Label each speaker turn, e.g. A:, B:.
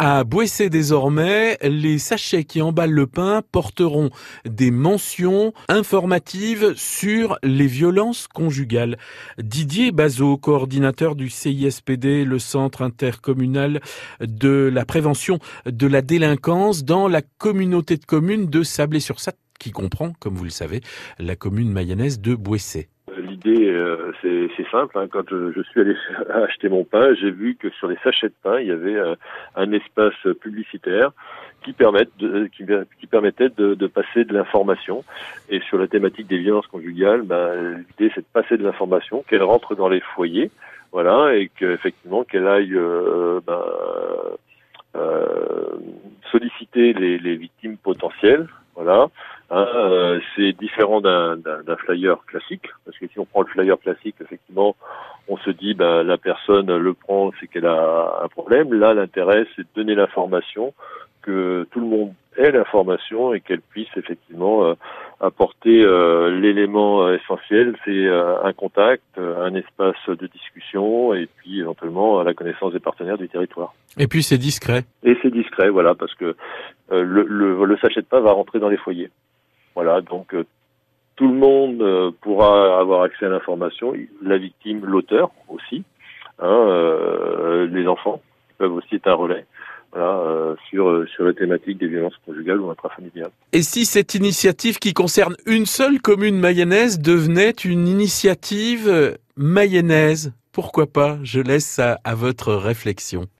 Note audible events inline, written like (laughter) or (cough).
A: À Boissé désormais, les sachets qui emballent le pain porteront des mentions informatives sur les violences conjugales. Didier Bazot, coordinateur du CISPD, le Centre intercommunal de la prévention de la délinquance dans la communauté de communes de Sablé-sur-Sat, qui comprend, comme vous le savez, la commune mayonnaise de Boissé
B: l'idée, euh, c'est simple. Hein. Quand je, suis allé (laughs) acheter mon pain, j'ai vu que sur les sachets de pain, il y avait euh, un, espace publicitaire qui, permettent qui, permettait de, passer de l'information. Et sur la thématique des violences conjugales, ben, l'idée, c'est de passer de l'information, qu'elle rentre dans les foyers, voilà, et qu'effectivement, qu'elle aille euh, ben, solliciter les, les victimes potentielles, voilà, Hein, euh, c'est différent d'un flyer classique, parce que si on prend le flyer classique, effectivement, on se dit ben, la personne le prend, c'est qu'elle a un problème. Là, l'intérêt, c'est de donner l'information, que tout le monde ait l'information et qu'elle puisse effectivement euh, apporter euh, l'élément essentiel, c'est un contact, un espace de discussion et puis éventuellement la connaissance des partenaires du territoire.
A: Et puis c'est discret.
B: Et c'est discret, voilà, parce que le, le, le sachet de pain va rentrer dans les foyers. Voilà, donc euh, tout le monde euh, pourra avoir accès à l'information, la victime, l'auteur aussi, hein, euh, les enfants peuvent aussi être un relais. sur, sur la thématique des violences conjugales ou intrafamiliales.
A: Et si cette initiative qui concerne une seule commune mayonnaise devenait une initiative mayonnaise, pourquoi pas? Je laisse ça à votre réflexion.